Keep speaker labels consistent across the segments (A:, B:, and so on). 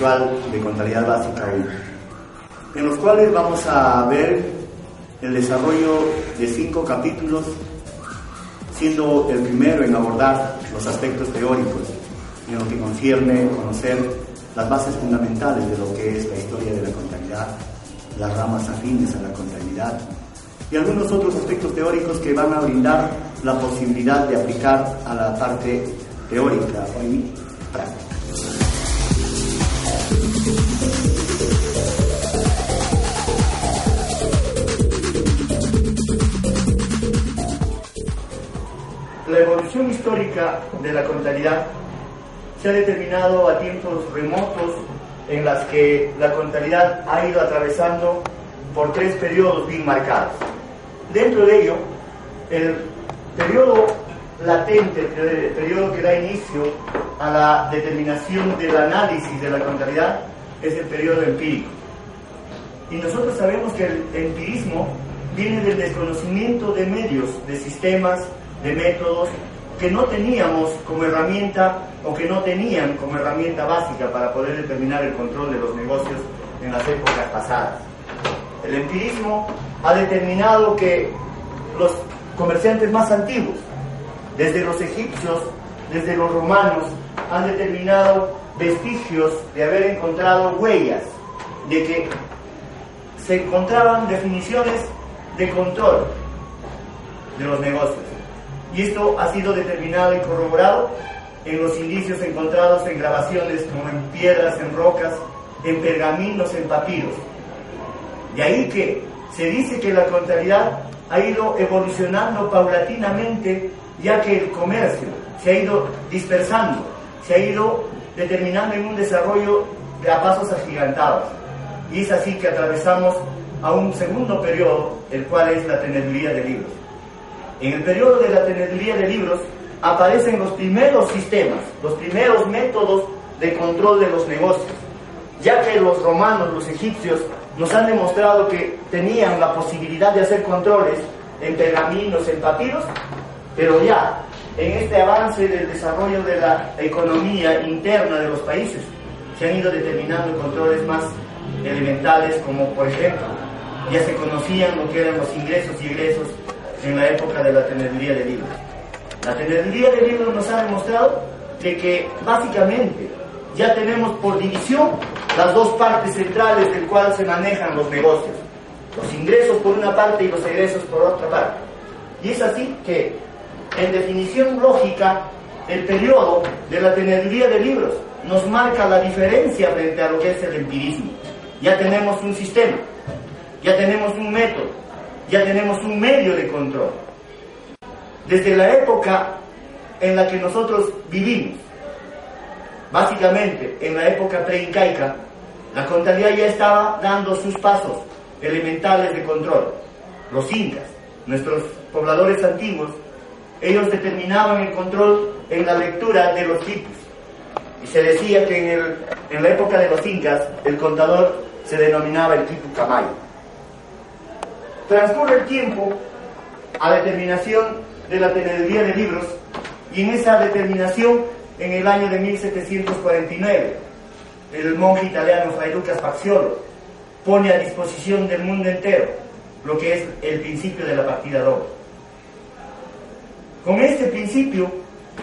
A: virtual de contabilidad básica 1, en los cuales vamos a ver el desarrollo de cinco capítulos, siendo el primero en abordar los aspectos teóricos en lo que concierne conocer las bases fundamentales de lo que es la historia de la contabilidad, las ramas afines a la contabilidad y algunos otros aspectos teóricos que van a brindar la posibilidad de aplicar a la parte teórica. Y histórica de la contabilidad se ha determinado a tiempos remotos en las que la contabilidad ha ido atravesando por tres periodos bien marcados. Dentro de ello, el periodo latente, el periodo que da inicio a la determinación del análisis de la contabilidad, es el periodo empírico. Y nosotros sabemos que el empirismo viene del desconocimiento de medios, de sistemas, de métodos que no teníamos como herramienta o que no tenían como herramienta básica para poder determinar el control de los negocios en las épocas pasadas. El empirismo ha determinado que los comerciantes más antiguos, desde los egipcios, desde los romanos, han determinado vestigios de haber encontrado huellas, de que se encontraban definiciones de control de los negocios. Y esto ha sido determinado y corroborado en los indicios encontrados en grabaciones como en piedras, en rocas, en pergaminos, en papiros. De ahí que se dice que la contabilidad ha ido evolucionando paulatinamente, ya que el comercio se ha ido dispersando, se ha ido determinando en un desarrollo de a pasos agigantados. Y es así que atravesamos a un segundo periodo, el cual es la teneduría de libros. En el periodo de la teneduría de libros aparecen los primeros sistemas, los primeros métodos de control de los negocios, ya que los romanos, los egipcios, nos han demostrado que tenían la posibilidad de hacer controles en pergaminos, en papiros, pero ya en este avance del desarrollo de la economía interna de los países se han ido determinando controles más elementales como por ejemplo ya se conocían lo que eran los ingresos y egresos en la época de la teneduría de libros. La teneduría de libros nos ha demostrado de que básicamente ya tenemos por división las dos partes centrales del cual se manejan los negocios. Los ingresos por una parte y los egresos por otra parte. Y es así que, en definición lógica, el periodo de la teneduría de libros nos marca la diferencia frente a lo que es el empirismo. Ya tenemos un sistema, ya tenemos un método, ya tenemos un medio de control. Desde la época en la que nosotros vivimos, básicamente en la época preincaica, la contabilidad ya estaba dando sus pasos elementales de control. Los incas, nuestros pobladores antiguos, ellos determinaban el control en la lectura de los tipos. Y se decía que en, el, en la época de los incas el contador se denominaba el tipo camayo. Transcurre el tiempo a determinación de la teneduría de libros y en esa determinación en el año de 1749 el monje italiano Fray Lucas Paxiolo pone a disposición del mundo entero lo que es el principio de la partida doble. Con este principio,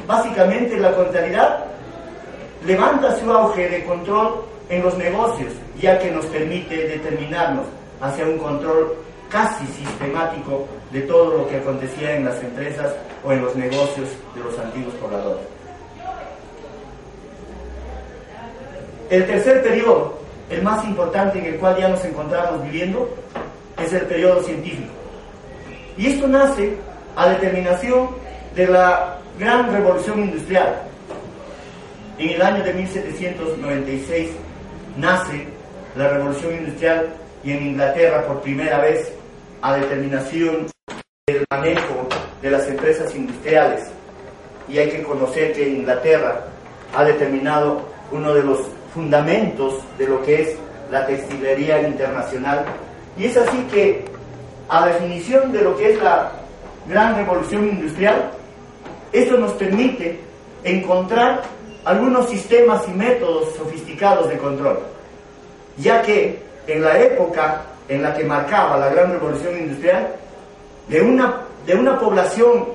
A: básicamente la contabilidad levanta su auge de control en los negocios, ya que nos permite determinarnos hacia un control casi sistemático de todo lo que acontecía en las empresas o en los negocios de los antiguos pobladores. El tercer periodo, el más importante en el cual ya nos encontramos viviendo, es el periodo científico. Y esto nace a determinación de la gran revolución industrial. En el año de 1796 nace la revolución industrial y en Inglaterra por primera vez a determinación del manejo de las empresas industriales. Y hay que conocer que Inglaterra ha determinado uno de los fundamentos de lo que es la textilería internacional. Y es así que, a definición de lo que es la gran revolución industrial, esto nos permite encontrar algunos sistemas y métodos sofisticados de control, ya que en la época en la que marcaba la gran revolución industrial, de una, de una población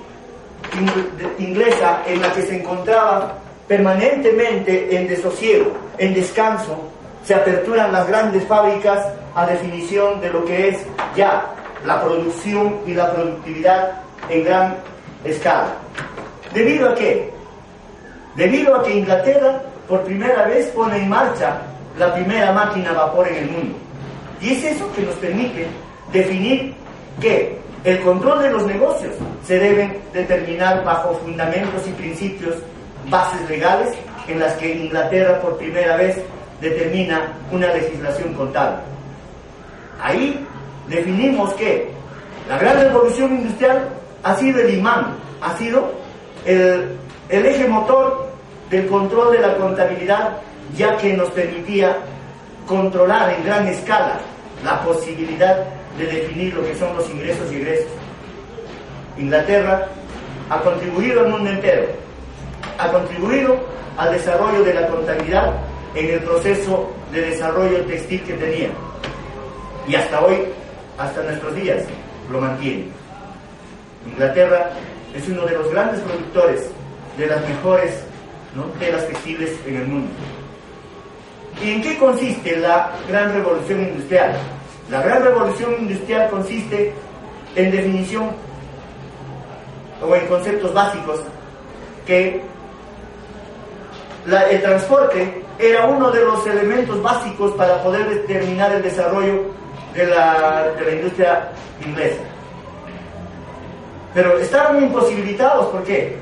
A: inglesa en la que se encontraba permanentemente en desosiego, en descanso, se aperturan las grandes fábricas a definición de lo que es ya la producción y la productividad en gran escala. ¿Debido a qué? Debido a que Inglaterra por primera vez pone en marcha la primera máquina a vapor en el mundo. Y es eso que nos permite definir que el control de los negocios se debe determinar bajo fundamentos y principios, bases legales, en las que Inglaterra por primera vez determina una legislación contable. Ahí definimos que la gran revolución industrial ha sido el imán, ha sido el, el eje motor del control de la contabilidad, ya que nos permitía controlar en gran escala la posibilidad de definir lo que son los ingresos y egresos. Inglaterra ha contribuido al mundo entero, ha contribuido al desarrollo de la contabilidad en el proceso de desarrollo textil que tenía. Y hasta hoy, hasta nuestros días, lo mantiene. Inglaterra es uno de los grandes productores de las mejores telas textiles en el mundo. ¿Y en qué consiste la gran revolución industrial? La gran revolución industrial consiste en definición o en conceptos básicos que el transporte era uno de los elementos básicos para poder determinar el desarrollo de la, de la industria inglesa. Pero estaban imposibilitados, ¿por qué?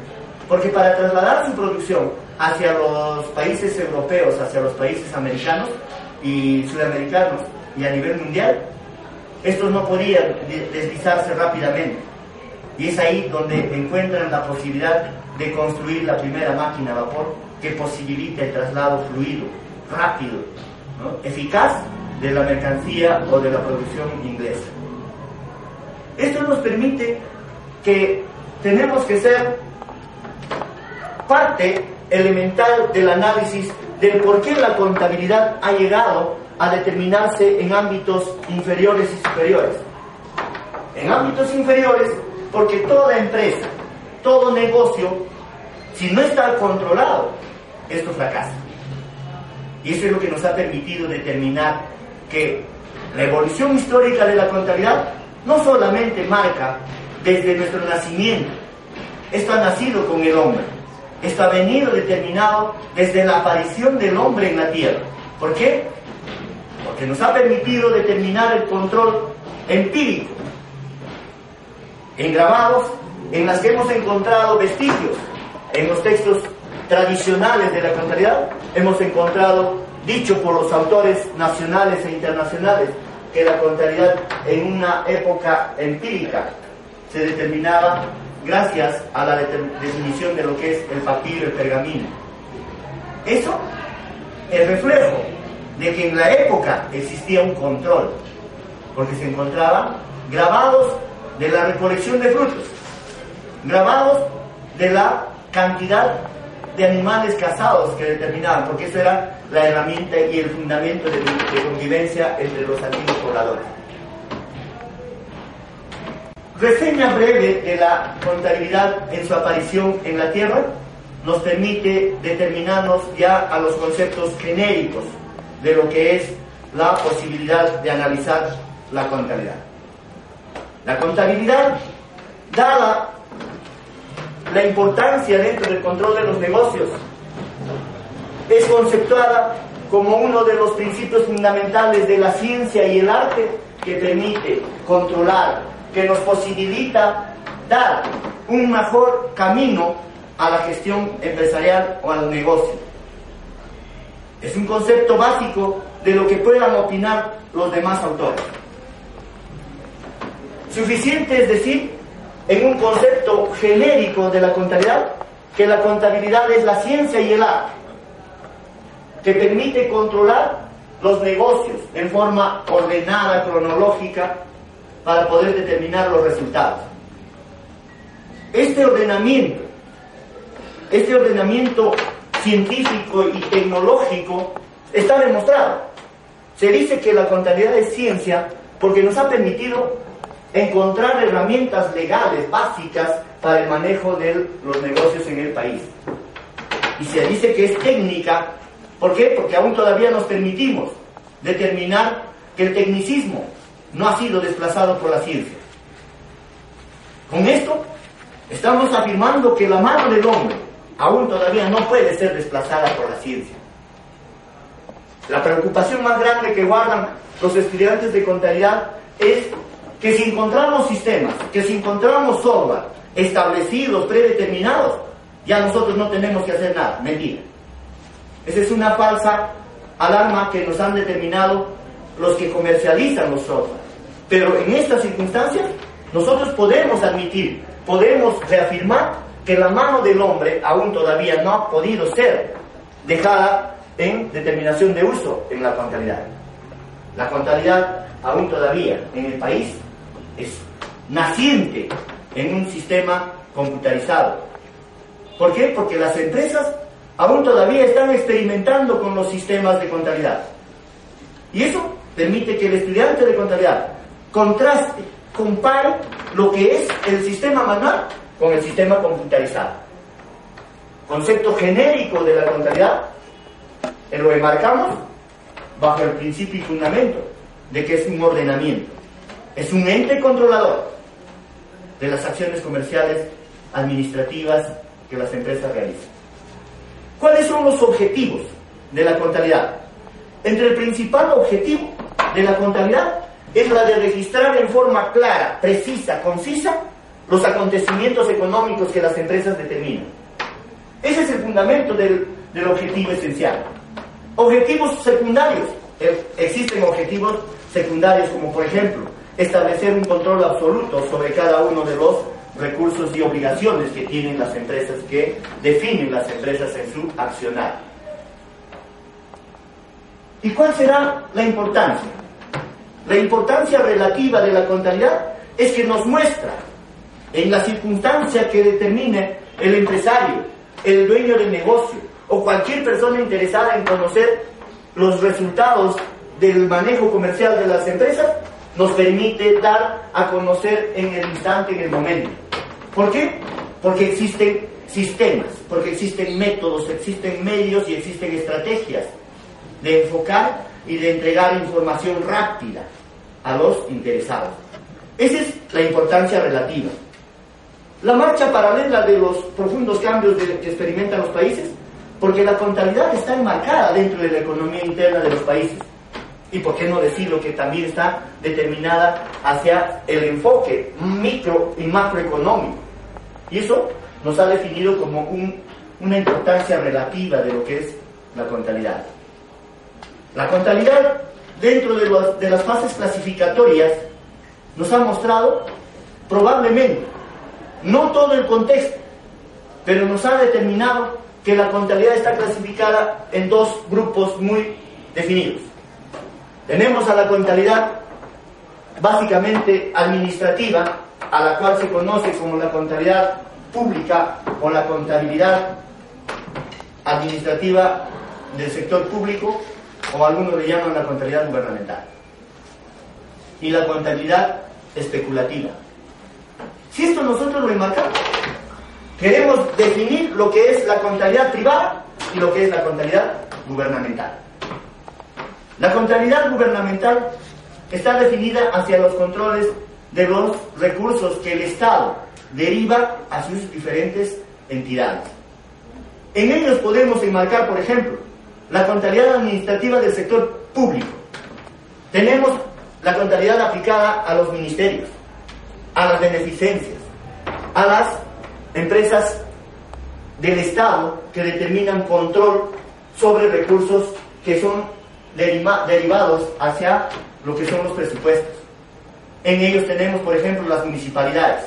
A: Porque para trasladar su producción hacia los países europeos, hacia los países americanos y sudamericanos y a nivel mundial, estos no podían deslizarse rápidamente. Y es ahí donde encuentran la posibilidad de construir la primera máquina a vapor que posibilita el traslado fluido, rápido, eficaz de la mercancía o de la producción inglesa. Esto nos permite que tenemos que ser parte elemental del análisis del por qué la contabilidad ha llegado a determinarse en ámbitos inferiores y superiores. En ámbitos inferiores, porque toda empresa, todo negocio, si no está controlado, esto fracasa. Y eso es lo que nos ha permitido determinar que la evolución histórica de la contabilidad no solamente marca desde nuestro nacimiento, esto ha nacido con el hombre, esto ha venido determinado desde la aparición del hombre en la tierra. ¿Por qué? Porque nos ha permitido determinar el control empírico en grabados en las que hemos encontrado vestigios en los textos tradicionales de la contabilidad, hemos encontrado, dicho por los autores nacionales e internacionales, que la contabilidad en una época empírica se determinaba gracias a la definición de lo que es el papiro, el pergamino. Eso es reflejo de que en la época existía un control, porque se encontraban grabados de la recolección de frutos, grabados de la cantidad de animales cazados que determinaban, porque eso era la herramienta y el fundamento de, de convivencia entre los antiguos pobladores. Reseña breve de la contabilidad en su aparición en la Tierra nos permite determinarnos ya a los conceptos genéricos de lo que es la posibilidad de analizar la contabilidad. La contabilidad, dada la importancia dentro del control de los negocios, es conceptuada como uno de los principios fundamentales de la ciencia y el arte que permite controlar que nos posibilita dar un mejor camino a la gestión empresarial o al negocio. Es un concepto básico de lo que puedan opinar los demás autores. Suficiente es decir, en un concepto genérico de la contabilidad, que la contabilidad es la ciencia y el arte, que permite controlar los negocios en forma ordenada, cronológica, para poder determinar los resultados. Este ordenamiento, este ordenamiento científico y tecnológico está demostrado. Se dice que la contabilidad es ciencia porque nos ha permitido encontrar herramientas legales básicas para el manejo de los negocios en el país. Y se dice que es técnica, ¿por qué? Porque aún todavía nos permitimos determinar que el tecnicismo no ha sido desplazado por la ciencia. Con esto estamos afirmando que la mano del hombre aún todavía no puede ser desplazada por la ciencia. La preocupación más grande que guardan los estudiantes de contabilidad es que si encontramos sistemas, que si encontramos software establecidos, predeterminados, ya nosotros no tenemos que hacer nada. Mentira. Esa es una falsa alarma que nos han determinado los que comercializan los software. Pero en estas circunstancias, nosotros podemos admitir, podemos reafirmar que la mano del hombre aún todavía no ha podido ser dejada en determinación de uso en la contabilidad. La contabilidad aún todavía en el país es naciente en un sistema computarizado. ¿Por qué? Porque las empresas aún todavía están experimentando con los sistemas de contabilidad. Y eso permite que el estudiante de contabilidad contraste, compare lo que es el sistema manual con el sistema computarizado. Concepto genérico de la contabilidad, lo enmarcamos bajo el principio y fundamento de que es un ordenamiento, es un ente controlador de las acciones comerciales administrativas que las empresas realizan. ¿Cuáles son los objetivos de la contabilidad? Entre el principal objetivo de la contabilidad es la de registrar en forma clara, precisa, concisa los acontecimientos económicos que las empresas determinan. Ese es el fundamento del, del objetivo esencial. Objetivos secundarios. Eh, existen objetivos secundarios como por ejemplo establecer un control absoluto sobre cada uno de los recursos y obligaciones que tienen las empresas, que definen las empresas en su accionar. ¿Y cuál será la importancia? La importancia relativa de la contabilidad es que nos muestra en la circunstancia que determine el empresario, el dueño del negocio o cualquier persona interesada en conocer los resultados del manejo comercial de las empresas, nos permite dar a conocer en el instante, en el momento. ¿Por qué? Porque existen sistemas, porque existen métodos, existen medios y existen estrategias de enfocar y de entregar información rápida a los interesados. Esa es la importancia relativa. La marcha paralela de los profundos cambios que experimentan los países, porque la contabilidad está enmarcada dentro de la economía interna de los países. Y por qué no decirlo que también está determinada hacia el enfoque micro y macroeconómico. Y eso nos ha definido como una importancia relativa de lo que es la contabilidad. La contabilidad, dentro de, de las fases clasificatorias, nos ha mostrado probablemente, no todo el contexto, pero nos ha determinado que la contabilidad está clasificada en dos grupos muy definidos. Tenemos a la contabilidad básicamente administrativa, a la cual se conoce como la contabilidad pública o la contabilidad administrativa del sector público, o algunos le llaman la contabilidad gubernamental. Y la contabilidad especulativa. Si esto nosotros lo enmarcamos, queremos definir lo que es la contabilidad privada y lo que es la contabilidad gubernamental. La contabilidad gubernamental está definida hacia los controles de los recursos que el Estado deriva a sus diferentes entidades. En ellos podemos enmarcar, por ejemplo, la contabilidad administrativa del sector público. Tenemos la contabilidad aplicada a los ministerios, a las beneficencias, a las empresas del Estado que determinan control sobre recursos que son derivados hacia lo que son los presupuestos. En ellos tenemos, por ejemplo, las municipalidades.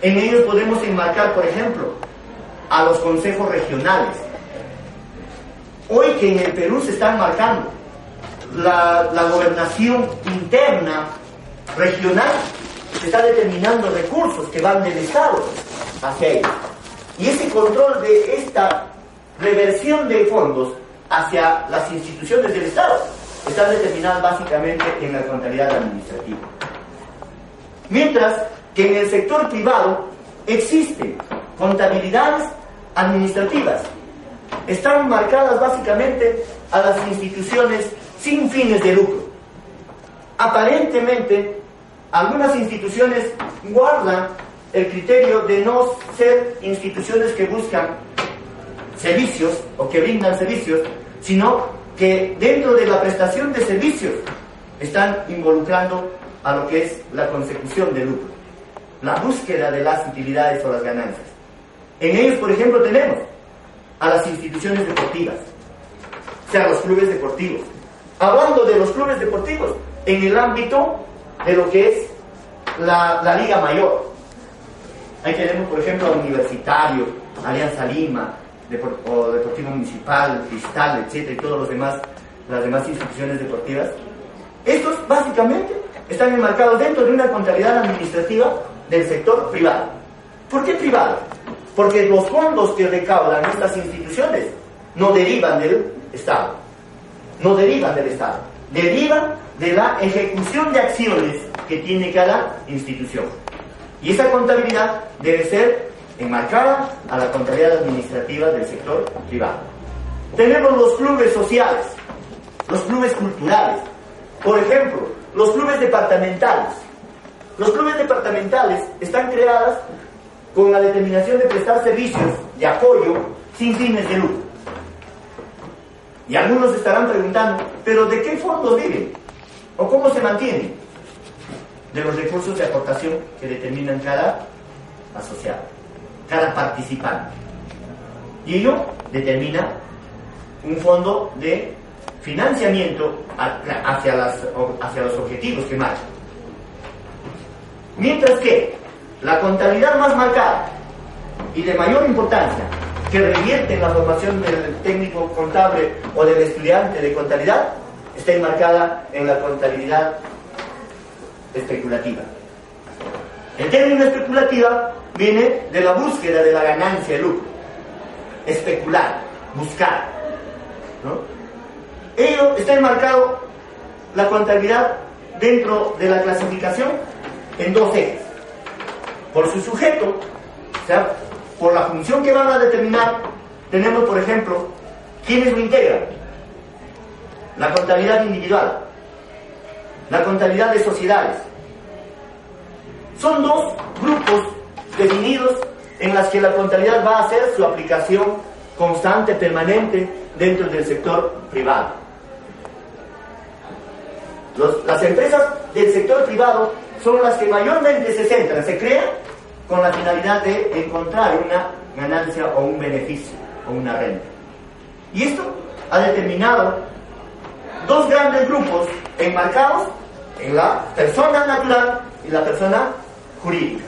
A: En ellos podemos enmarcar, por ejemplo, a los consejos regionales. Hoy que en el Perú se está enmarcando la, gobernación interna regional, se está determinando recursos que van del Estado hacia ellos. Y ese control de esta reversión de fondos hacia las instituciones del Estado está determinada básicamente en la contabilidad administrativa. Mientras que en el sector privado existen contabilidades administrativas. Están marcadas básicamente a las instituciones sin fines de lucro. Aparentemente, algunas instituciones guardan el criterio de no ser instituciones que buscan servicios o que brindan servicios, sino que dentro de la prestación de servicios están involucrando a lo que es la consecución de lucro, la búsqueda de las utilidades o las ganancias. En ellos, por ejemplo, tenemos a las instituciones deportivas, o sea, los clubes deportivos. Hablando de los clubes deportivos, en el ámbito de lo que es la, Liga Mayor. Ahí tenemos, por ejemplo, a Universitario, Alianza Lima, o Deportivo Municipal, Cristal, etcétera, y todos los demás, las demás instituciones deportivas. Estos, básicamente, están enmarcados dentro de una contabilidad administrativa del sector privado. ¿Por qué privado? Porque los fondos que recaudan estas instituciones no derivan del Estado, no derivan del Estado, derivan de la ejecución de acciones que tiene cada institución. Y esa contabilidad debe ser enmarcada a la contabilidad administrativa del sector privado. Tenemos los clubes sociales, los clubes culturales, por ejemplo, los clubes departamentales. Los clubes departamentales están creadas con la determinación de prestar servicios de apoyo sin fines de lucro. Y algunos estarán preguntando, ¿pero de qué fondos viven? ¿O cómo se mantienen? De los recursos de aportación que determinan cada asociado, cada participante. Y ello determina un fondo de financiamiento hacia, hacia los objetivos que marcan. Mientras que la contabilidad más marcada y de mayor importancia que revierte en la formación del técnico contable o del estudiante de contabilidad está enmarcada en la contabilidad especulativa. El término especulativa viene de la búsqueda de la ganancia de lucro. Especular, buscar. ¿no? Ello está enmarcado la contabilidad dentro de la clasificación en dos ejes. Por su sujeto, o sea, por la función que van a determinar, tenemos, por ejemplo, quiénes lo integran. La contabilidad individual, la contabilidad de sociedades. Son dos grupos definidos en las que la contabilidad va a hacer su aplicación constante, permanente, dentro del sector privado las empresas del sector privado son las que mayormente se centran, se crean con la finalidad de encontrar una ganancia o un beneficio o una renta. Y esto ha determinado dos grandes grupos enmarcados en la persona natural y la persona jurídica.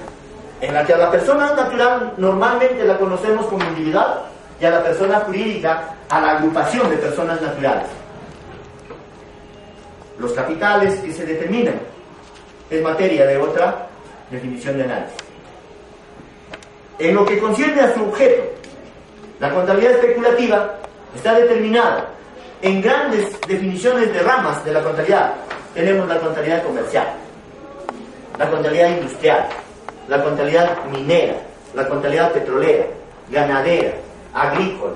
A: En la que a la persona natural normalmente la conocemos como individual y a la persona jurídica a la agrupación de personas naturales los capitales que se determinan es materia de otra definición de análisis. En lo que concierne a su objeto, la contabilidad especulativa está determinada en grandes definiciones de ramas de la contabilidad. Tenemos la contabilidad comercial, la contabilidad industrial, la contabilidad minera, la contabilidad petrolera, ganadera, agrícola,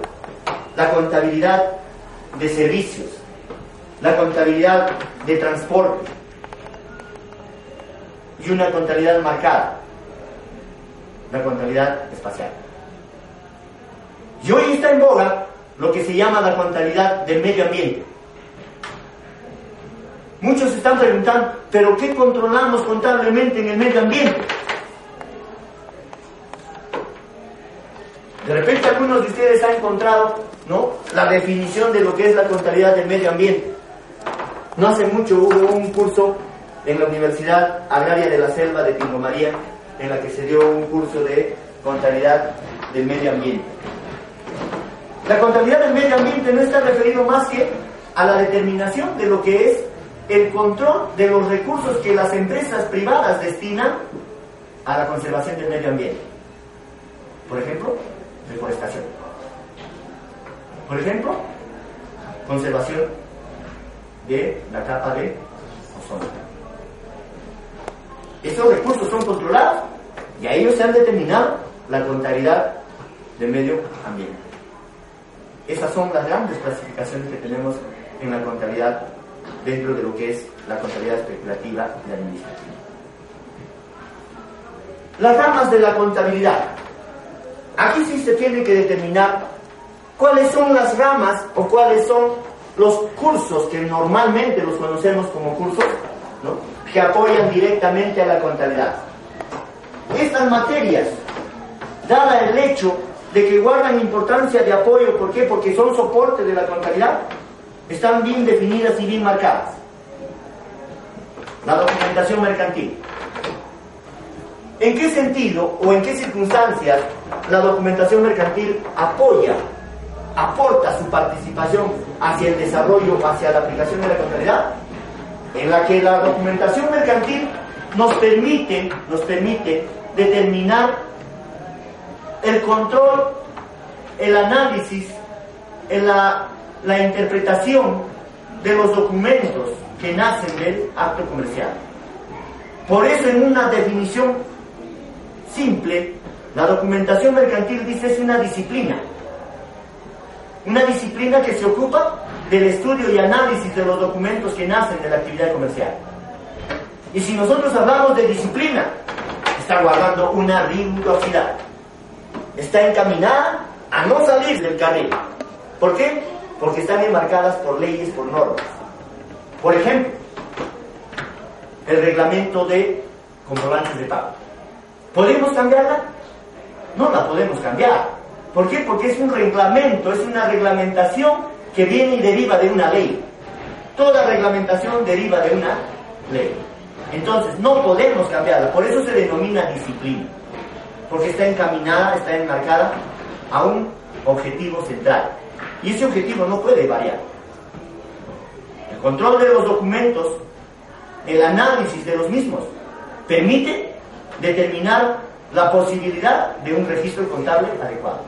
A: la contabilidad de servicios, la contabilidad de transporte y una contabilidad marcada, la contabilidad espacial. Y hoy está en boga lo que se llama la contabilidad del medio ambiente. Muchos están preguntando, ¿pero qué controlamos contablemente en el medio ambiente? De repente algunos de ustedes han encontrado ¿no? la definición de lo que es la contabilidad del medio ambiente. No hace mucho hubo un curso en la Universidad Agraria de la Selva de Pingo María, en la que se dio un curso de contabilidad del medio ambiente. La contabilidad del medio ambiente no está referido más que a la determinación de lo que es el control de los recursos que las empresas privadas destinan a la conservación del medio ambiente. Por ejemplo, deforestación. Por ejemplo, conservación de la capa de ozono. Estos recursos son controlados y a ellos se han determinado la contabilidad del medio ambiente. Esas son las grandes clasificaciones que tenemos en la contabilidad dentro de lo que es la contabilidad especulativa y administrativa. Las ramas de la contabilidad. Aquí sí se tiene que determinar cuáles son las ramas o cuáles son los cursos que normalmente los conocemos como cursos, que apoyan directamente a la contabilidad. Estas materias, dada el hecho de que guardan importancia de apoyo, ¿por qué? Porque son soporte de la contabilidad, están bien definidas y bien marcadas. La documentación mercantil. ¿En qué sentido o en qué circunstancias la documentación mercantil apoya, aporta su participación hacia el desarrollo, hacia la aplicación de la contabilidad? En la que la documentación mercantil nos permite, nos permite determinar el control, el análisis, la, la interpretación de los documentos que nacen del acto comercial. Por eso en una definición simple, la documentación mercantil dice es una disciplina. Una disciplina que se ocupa del estudio y análisis de los documentos que nacen de la actividad comercial. Y si nosotros hablamos de disciplina, está guardando una rigurosidad. Está encaminada a no salir del carril. ¿Por qué? Porque están enmarcadas por leyes, por normas. Por ejemplo, el reglamento de comprobantes de pago. ¿Podemos cambiarla? No la podemos cambiar. ¿Por qué? Porque es un reglamento, es una reglamentación que viene y deriva de una ley. Toda reglamentación deriva de una ley. Entonces, no podemos cambiarla. Por eso se denomina disciplina. Porque está encaminada, está enmarcada a un objetivo central. Y ese objetivo no puede variar. El control de los documentos, el análisis de los mismos, permite determinar la posibilidad de un registro contable adecuado.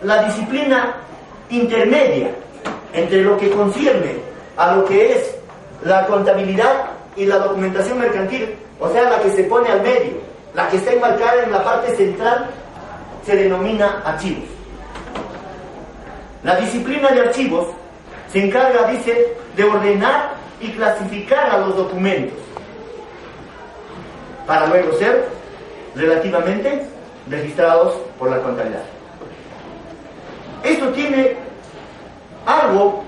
A: La disciplina intermedia entre lo que concierne a lo que es la contabilidad y la documentación mercantil, o sea, la que se pone al medio, la que está enmarcada en la parte central, se denomina archivos. La disciplina de archivos se encarga, dice, de ordenar y clasificar a los documentos para luego ser relativamente registrados por la contabilidad. Esto tiene algo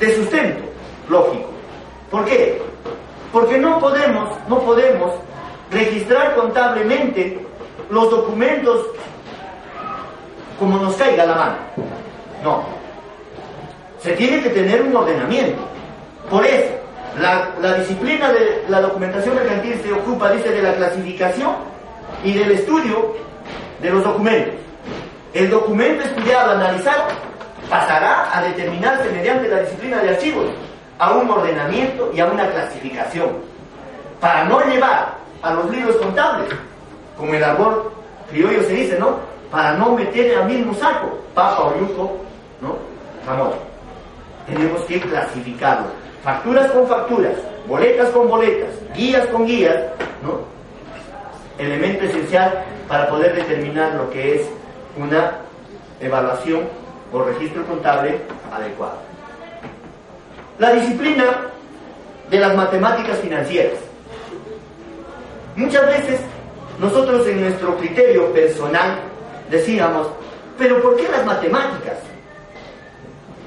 A: de sustento lógico. ¿Por qué? Porque no podemos, no podemos registrar contablemente los documentos como nos caiga la mano. No. Se tiene que tener un ordenamiento. Por eso, la, disciplina de la documentación mercantil se ocupa, dice, de la clasificación y del estudio de los documentos. El documento estudiado, analizado, pasará a determinarse mediante la disciplina de archivos a un ordenamiento y a una clasificación, para no llevar a los libros contables, como el árbol criollo se dice, ¿no? Para no meter en el mismo saco, papa o yuco, ¿no? Jamón. Tenemos que clasificarlo facturas con facturas, boletas con boletas, guías con guías, ¿no? Elemento esencial para poder determinar lo que es una evaluación o registro contable adecuado. La disciplina de las matemáticas financieras. Muchas veces nosotros en nuestro criterio personal decíamos, pero ¿por qué las matemáticas?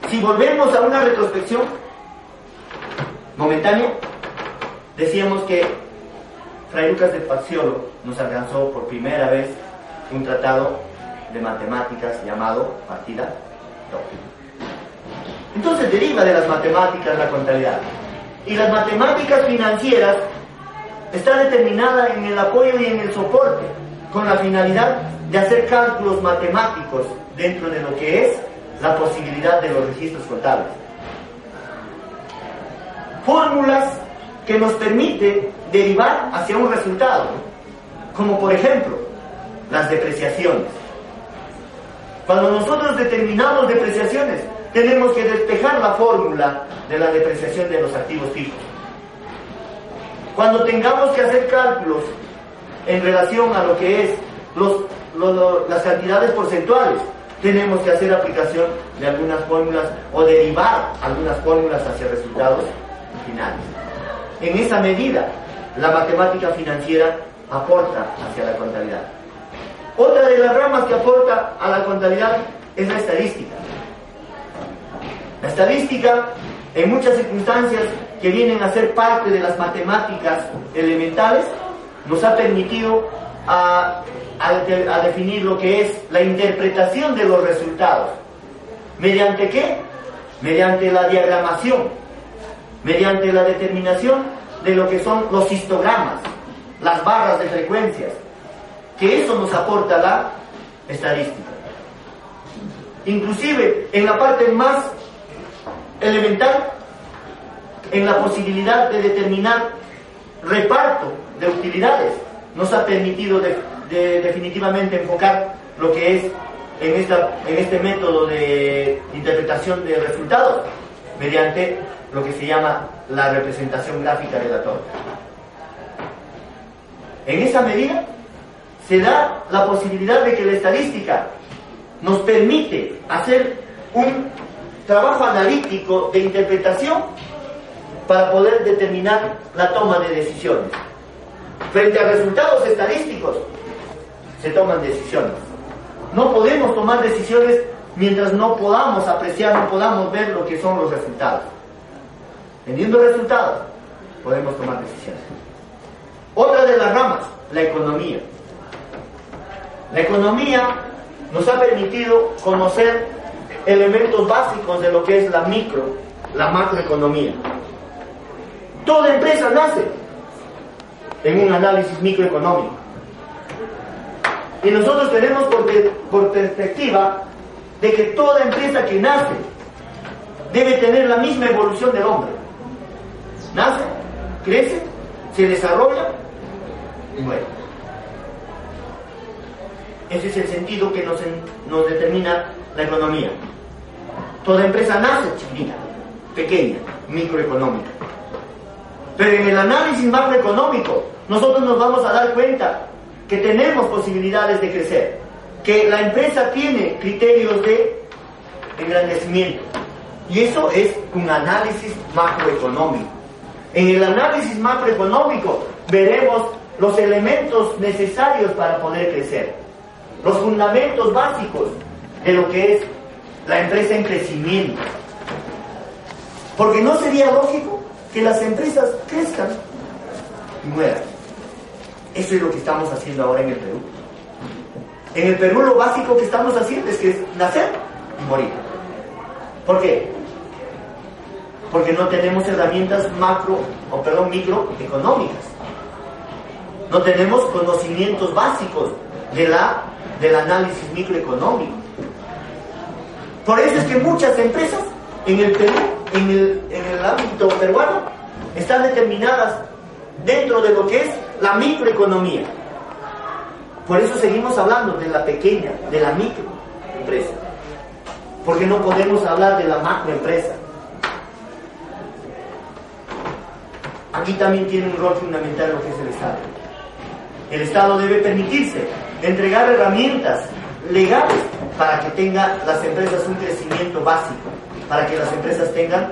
A: Si volvemos a una retrospección, momentáneo, decíamos que Fray Lucas de Paciolo nos alcanzó por primera vez un tratado de matemáticas llamado partida doble. Entonces deriva de las matemáticas la contabilidad. Y las matemáticas financieras está determinada en el apoyo y en el soporte, con la finalidad de hacer cálculos matemáticos dentro de lo que es la posibilidad de los registros contables. fórmulas que nos permite derivar hacia un resultado, como por ejemplo las depreciaciones. Cuando nosotros determinamos depreciaciones, tenemos que despejar la fórmula de la depreciación de los activos fijos. Cuando tengamos que hacer cálculos en relación a lo que es las cantidades porcentuales, tenemos que hacer aplicación de algunas fórmulas o derivar algunas fórmulas hacia resultados finales. En esa medida, la matemática financiera aporta hacia la contabilidad. Otra de las ramas que aporta a la contabilidad es la estadística. La estadística, en muchas circunstancias que vienen a ser parte de las matemáticas elementales, nos ha permitido a, definir lo que es la interpretación de los resultados. ¿Mediante qué? Mediante la diagramación, mediante la determinación de lo que son los histogramas, las barras de frecuencias, que eso nos aporta la estadística. Inclusive en la parte más elemental, en la posibilidad de determinar reparto de utilidades, nos ha permitido definitivamente enfocar lo que es en, en este método de interpretación de resultados mediante lo que se llama la representación gráfica de la torta. En esa medida se da la posibilidad de que la estadística nos permite hacer un trabajo analítico de interpretación para poder determinar la toma de decisiones. Frente a resultados estadísticos, se toman decisiones. No podemos tomar decisiones mientras no podamos apreciar, no podamos ver lo que son los resultados. Teniendo resultados, podemos tomar decisiones. Otra de las ramas, la economía. La economía nos ha permitido conocer elementos básicos de lo que es la micro, la macroeconomía. Toda empresa nace en un análisis microeconómico. Y nosotros tenemos por, perspectiva de que toda empresa que nace debe tener la misma evolución del hombre. Nace, crece, se desarrolla y muere. Ese es el sentido que nos, nos determina la economía. Toda empresa nace chiquita, pequeña, microeconómica. Pero en el análisis macroeconómico, nosotros nos vamos a dar cuenta que tenemos posibilidades de crecer, que la empresa tiene criterios de engrandecimiento. Y eso es un análisis macroeconómico. En el análisis macroeconómico veremos los elementos necesarios para poder crecer, los fundamentos básicos de lo que es la empresa en crecimiento. Porque no sería lógico que las empresas crezcan y mueran. Eso es lo que estamos haciendo ahora en el Perú. En el Perú lo básico que estamos haciendo es que es nacer y morir. ¿Por qué? Porque no tenemos herramientas macro, o perdón, microeconómicas. No tenemos conocimientos básicos de la, del análisis microeconómico. Por eso es que muchas empresas en el Perú, en el, en el ámbito peruano, están determinadas dentro de lo que es la microeconomía. Por eso seguimos hablando de la pequeña, de la microempresa. Porque no podemos hablar de la macroempresa. Aquí también tiene un rol fundamental lo que es el Estado. El Estado debe permitirse entregar herramientas legales para que tengan las empresas un crecimiento básico, para que las empresas tengan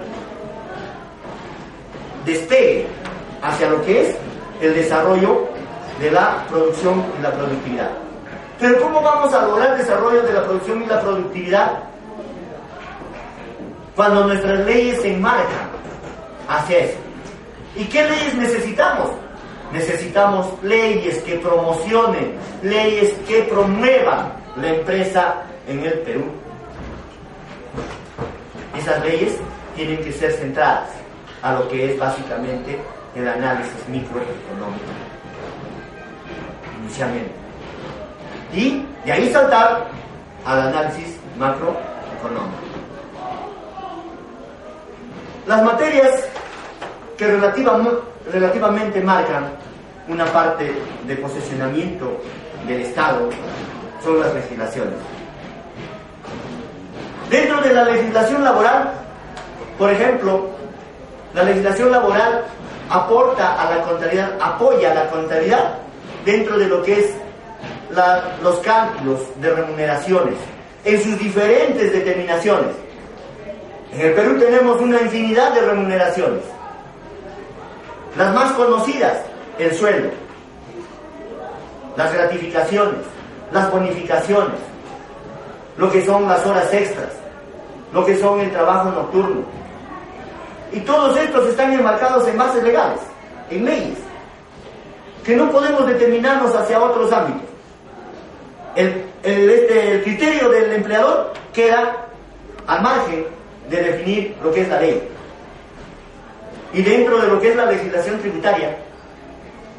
A: despegue hacia lo que es el desarrollo de la producción y la productividad. Pero ¿cómo vamos a lograr el desarrollo de la producción y la productividad cuando nuestras leyes se enmarcan hacia eso? ¿Y qué leyes necesitamos? Necesitamos leyes que promocionen, leyes que promuevan la empresa en el Perú. Esas leyes tienen que ser centradas a lo que es básicamente el análisis microeconómico, inicialmente. Y de ahí saltar al análisis macroeconómico. Las materias que relativamente marcan una parte de posesionamiento del Estado son las legislaciones. Dentro de la legislación laboral, por ejemplo, la legislación laboral aporta a la contabilidad, apoya a la contabilidad dentro de lo que es los cálculos de remuneraciones en sus diferentes determinaciones. En el Perú tenemos una infinidad de remuneraciones. Las más conocidas, el sueldo, las gratificaciones, las bonificaciones, lo que son las horas extras, lo que son el trabajo nocturno. Y todos estos están enmarcados en bases legales, en leyes, que no podemos determinarnos hacia otros ámbitos. El, este, el criterio del empleador queda al margen de definir lo que es la ley. Y dentro de lo que es la legislación tributaria,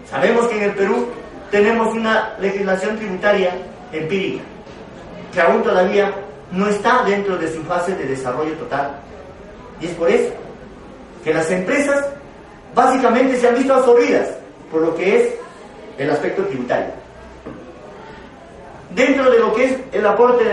A: sabemos que en el Perú tenemos una legislación tributaria empírica, que aún todavía no está dentro de su fase de desarrollo total. Y es por eso que las empresas básicamente se han visto absorbidas por lo que es el aspecto tributario. Dentro de lo que es el aporte de la